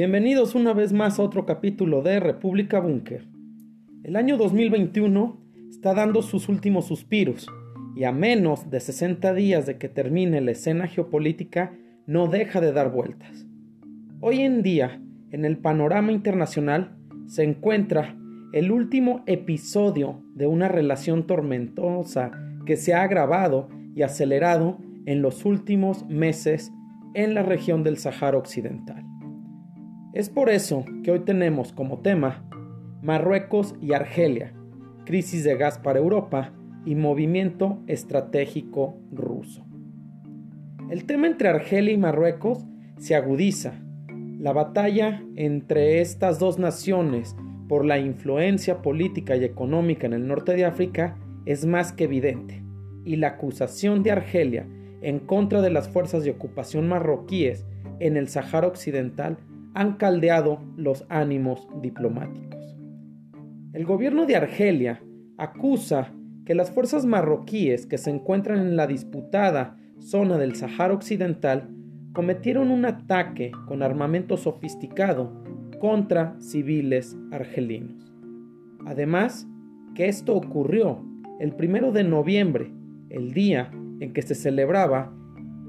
Bienvenidos una vez más a otro capítulo de República Búnker. El año 2021 está dando sus últimos suspiros y a menos de 60 días de que termine la escena geopolítica no deja de dar vueltas. Hoy en día, en el panorama internacional, se encuentra el último episodio de una relación tormentosa que se ha agravado y acelerado en los últimos meses en la región del Sahara Occidental. Es por eso que hoy tenemos como tema Marruecos y Argelia, crisis de gas para Europa y movimiento estratégico ruso. El tema entre Argelia y Marruecos se agudiza. La batalla entre estas dos naciones por la influencia política y económica en el norte de África es más que evidente, y la acusación de Argelia en contra de las fuerzas de ocupación marroquíes en el Sahara Occidental han caldeado los ánimos diplomáticos. El gobierno de Argelia acusa que las fuerzas marroquíes que se encuentran en la disputada zona del Sahara Occidental cometieron un ataque con armamento sofisticado contra civiles argelinos. Además, que esto ocurrió el primero de noviembre, el día en que se celebraba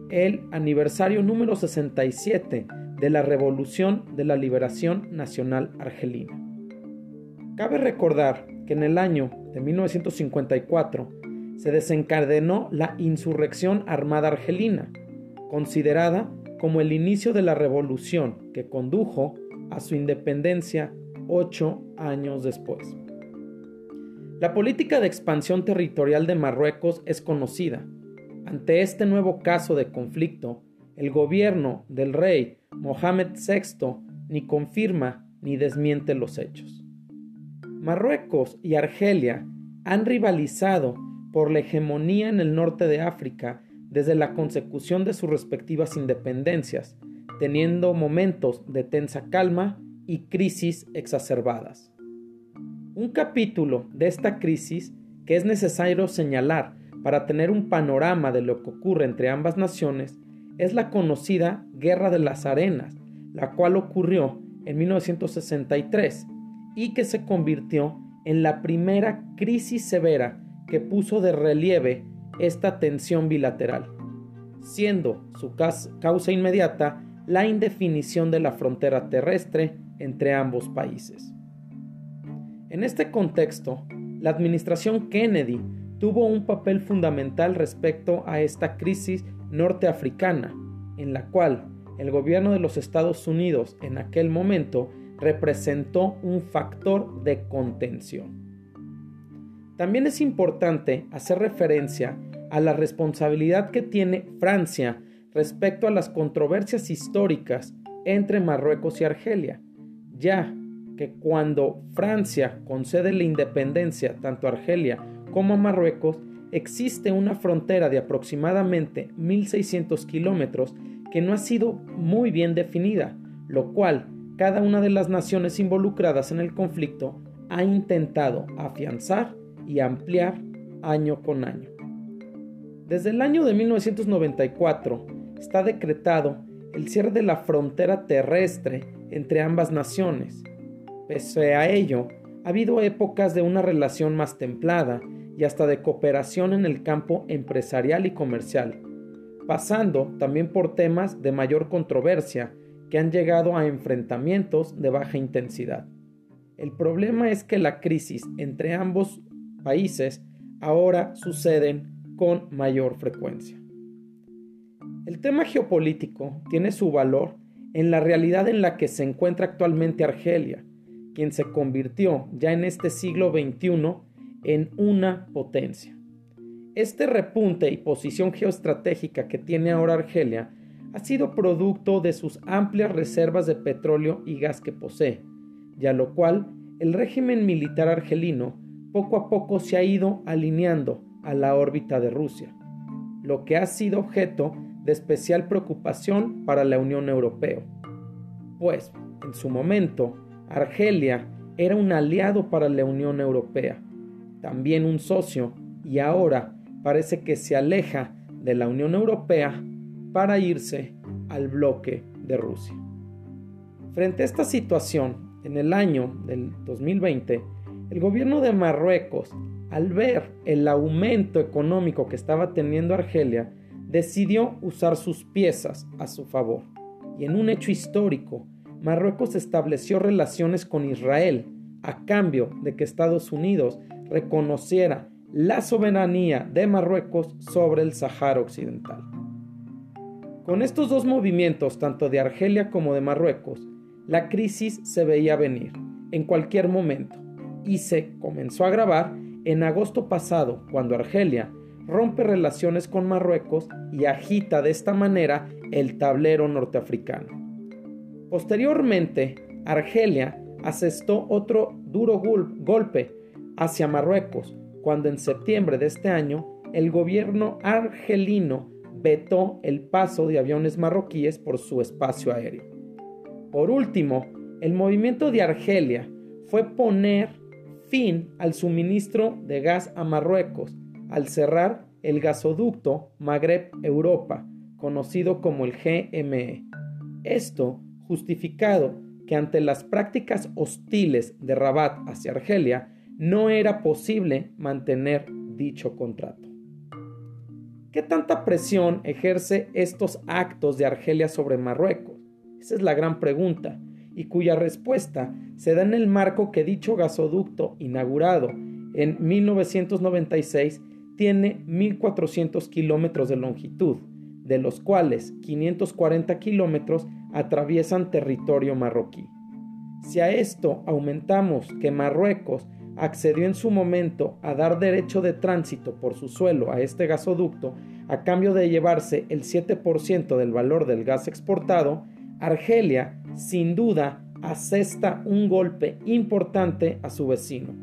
el aniversario número 67 de la Revolución de la Liberación Nacional Argelina. Cabe recordar que en el año de 1954 se desencadenó la insurrección armada argelina, considerada como el inicio de la revolución que condujo a su independencia ocho años después. La política de expansión territorial de Marruecos es conocida. Ante este nuevo caso de conflicto, el gobierno del rey Mohamed VI ni confirma ni desmiente los hechos. Marruecos y Argelia han rivalizado por la hegemonía en el norte de África desde la consecución de sus respectivas independencias, teniendo momentos de tensa calma y crisis exacerbadas. Un capítulo de esta crisis que es necesario señalar para tener un panorama de lo que ocurre entre ambas naciones es la conocida Guerra de las Arenas, la cual ocurrió en 1963 y que se convirtió en la primera crisis severa que puso de relieve esta tensión bilateral, siendo su causa inmediata la indefinición de la frontera terrestre entre ambos países. En este contexto, la administración Kennedy tuvo un papel fundamental respecto a esta crisis norteafricana, en la cual el gobierno de los Estados Unidos en aquel momento representó un factor de contención. También es importante hacer referencia a la responsabilidad que tiene Francia respecto a las controversias históricas entre Marruecos y Argelia, ya que cuando Francia concede la independencia tanto a Argelia como Marruecos, existe una frontera de aproximadamente 1.600 kilómetros que no ha sido muy bien definida, lo cual cada una de las naciones involucradas en el conflicto ha intentado afianzar y ampliar año con año. Desde el año de 1994 está decretado el cierre de la frontera terrestre entre ambas naciones. Pese a ello, ha habido épocas de una relación más templada y hasta de cooperación en el campo empresarial y comercial, pasando también por temas de mayor controversia que han llegado a enfrentamientos de baja intensidad. El problema es que la crisis entre ambos países ahora suceden con mayor frecuencia. El tema geopolítico tiene su valor en la realidad en la que se encuentra actualmente Argelia, quien se convirtió ya en este siglo XXI en una potencia. Este repunte y posición geoestratégica que tiene ahora Argelia ha sido producto de sus amplias reservas de petróleo y gas que posee, y a lo cual el régimen militar argelino poco a poco se ha ido alineando a la órbita de Rusia, lo que ha sido objeto de especial preocupación para la Unión Europea, pues en su momento Argelia era un aliado para la Unión Europea, también un socio, y ahora parece que se aleja de la Unión Europea para irse al bloque de Rusia. Frente a esta situación, en el año del 2020, el gobierno de Marruecos, al ver el aumento económico que estaba teniendo Argelia, decidió usar sus piezas a su favor. Y en un hecho histórico, Marruecos estableció relaciones con Israel a cambio de que Estados Unidos reconociera la soberanía de Marruecos sobre el Sahara Occidental. Con estos dos movimientos, tanto de Argelia como de Marruecos, la crisis se veía venir en cualquier momento y se comenzó a agravar en agosto pasado cuando Argelia rompe relaciones con Marruecos y agita de esta manera el tablero norteafricano. Posteriormente, Argelia asestó otro duro golpe hacia Marruecos cuando en septiembre de este año el gobierno argelino vetó el paso de aviones marroquíes por su espacio aéreo. Por último, el movimiento de Argelia fue poner fin al suministro de gas a Marruecos al cerrar el gasoducto Magreb-Europa, conocido como el GME. Esto justificado que ante las prácticas hostiles de Rabat hacia Argelia no era posible mantener dicho contrato. ¿Qué tanta presión ejerce estos actos de Argelia sobre Marruecos? Esa es la gran pregunta, y cuya respuesta se da en el marco que dicho gasoducto inaugurado en 1996 tiene 1.400 kilómetros de longitud, de los cuales 540 kilómetros atraviesan territorio marroquí. Si a esto aumentamos que Marruecos accedió en su momento a dar derecho de tránsito por su suelo a este gasoducto a cambio de llevarse el 7% del valor del gas exportado, Argelia sin duda asesta un golpe importante a su vecino,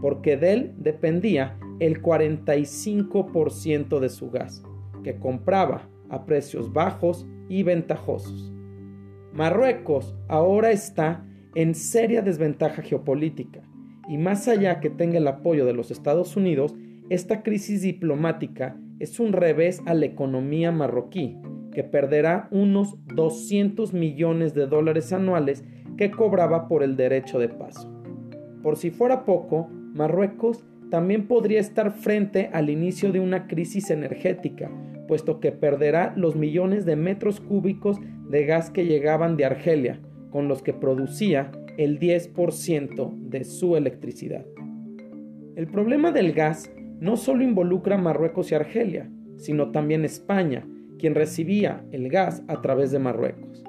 porque de él dependía el 45% de su gas, que compraba a precios bajos y ventajosos. Marruecos ahora está en seria desventaja geopolítica y más allá que tenga el apoyo de los Estados Unidos, esta crisis diplomática es un revés a la economía marroquí, que perderá unos 200 millones de dólares anuales que cobraba por el derecho de paso. Por si fuera poco, Marruecos también podría estar frente al inicio de una crisis energética, puesto que perderá los millones de metros cúbicos de gas que llegaban de Argelia, con los que producía el 10% de su electricidad. El problema del gas no solo involucra a Marruecos y Argelia, sino también España, quien recibía el gas a través de Marruecos.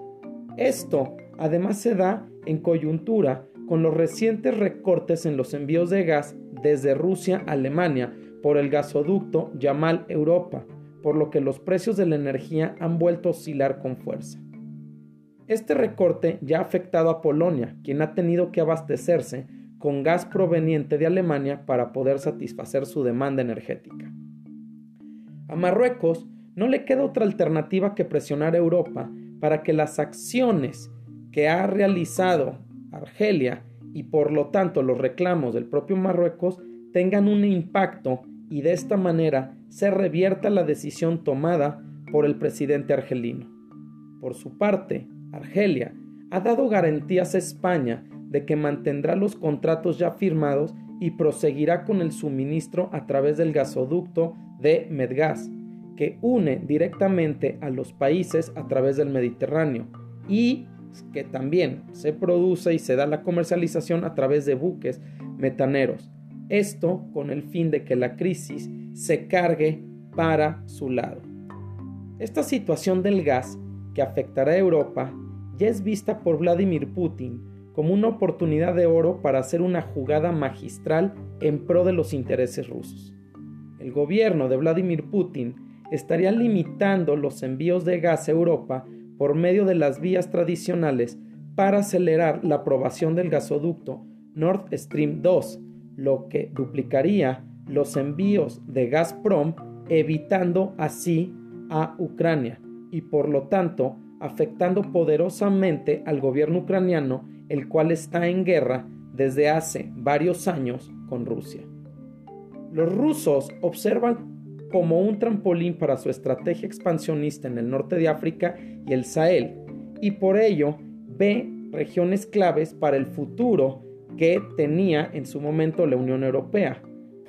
Esto además se da en coyuntura con los recientes recortes en los envíos de gas desde Rusia a Alemania por el gasoducto Yamal Europa, por lo que los precios de la energía han vuelto a oscilar con fuerza. Este recorte ya ha afectado a Polonia, quien ha tenido que abastecerse con gas proveniente de Alemania para poder satisfacer su demanda energética. A Marruecos no le queda otra alternativa que presionar a Europa para que las acciones que ha realizado Argelia y por lo tanto los reclamos del propio Marruecos tengan un impacto y de esta manera se revierta la decisión tomada por el presidente argelino. Por su parte, Argelia ha dado garantías a España de que mantendrá los contratos ya firmados y proseguirá con el suministro a través del gasoducto de Medgas, que une directamente a los países a través del Mediterráneo y que también se produce y se da la comercialización a través de buques metaneros. Esto con el fin de que la crisis se cargue para su lado. Esta situación del gas que afectará a Europa ya es vista por Vladimir Putin como una oportunidad de oro para hacer una jugada magistral en pro de los intereses rusos. El gobierno de Vladimir Putin estaría limitando los envíos de gas a Europa por medio de las vías tradicionales para acelerar la aprobación del gasoducto Nord Stream 2, lo que duplicaría los envíos de Gazprom, evitando así a Ucrania y por lo tanto afectando poderosamente al gobierno ucraniano, el cual está en guerra desde hace varios años con Rusia. Los rusos observan como un trampolín para su estrategia expansionista en el norte de África y el Sahel, y por ello ve regiones claves para el futuro que tenía en su momento la Unión Europea,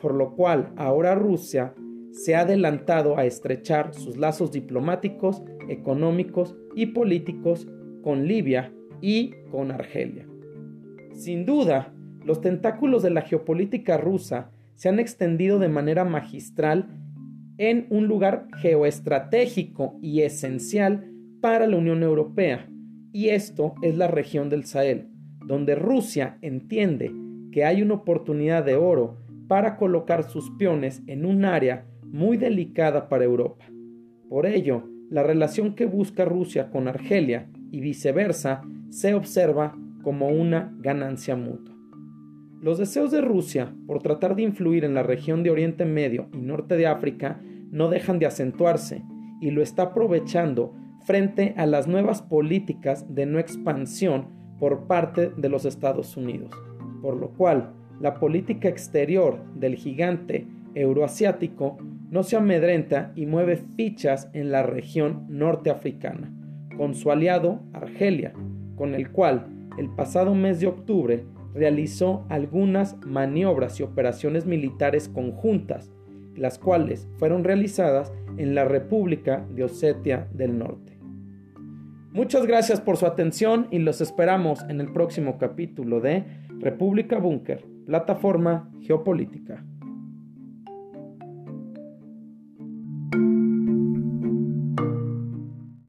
por lo cual ahora Rusia se ha adelantado a estrechar sus lazos diplomáticos, económicos y políticos con Libia y con Argelia. Sin duda, los tentáculos de la geopolítica rusa se han extendido de manera magistral en un lugar geoestratégico y esencial para la Unión Europea, y esto es la región del Sahel, donde Rusia entiende que hay una oportunidad de oro para colocar sus peones en un área muy delicada para Europa. Por ello, la relación que busca Rusia con Argelia y viceversa se observa como una ganancia mutua. Los deseos de Rusia por tratar de influir en la región de Oriente Medio y Norte de África no dejan de acentuarse y lo está aprovechando frente a las nuevas políticas de no expansión por parte de los Estados Unidos, por lo cual la política exterior del gigante euroasiático no se amedrenta y mueve fichas en la región norteafricana, con su aliado Argelia, con el cual el pasado mes de octubre realizó algunas maniobras y operaciones militares conjuntas, las cuales fueron realizadas en la República de Osetia del Norte. Muchas gracias por su atención y los esperamos en el próximo capítulo de República Búnker, plataforma geopolítica.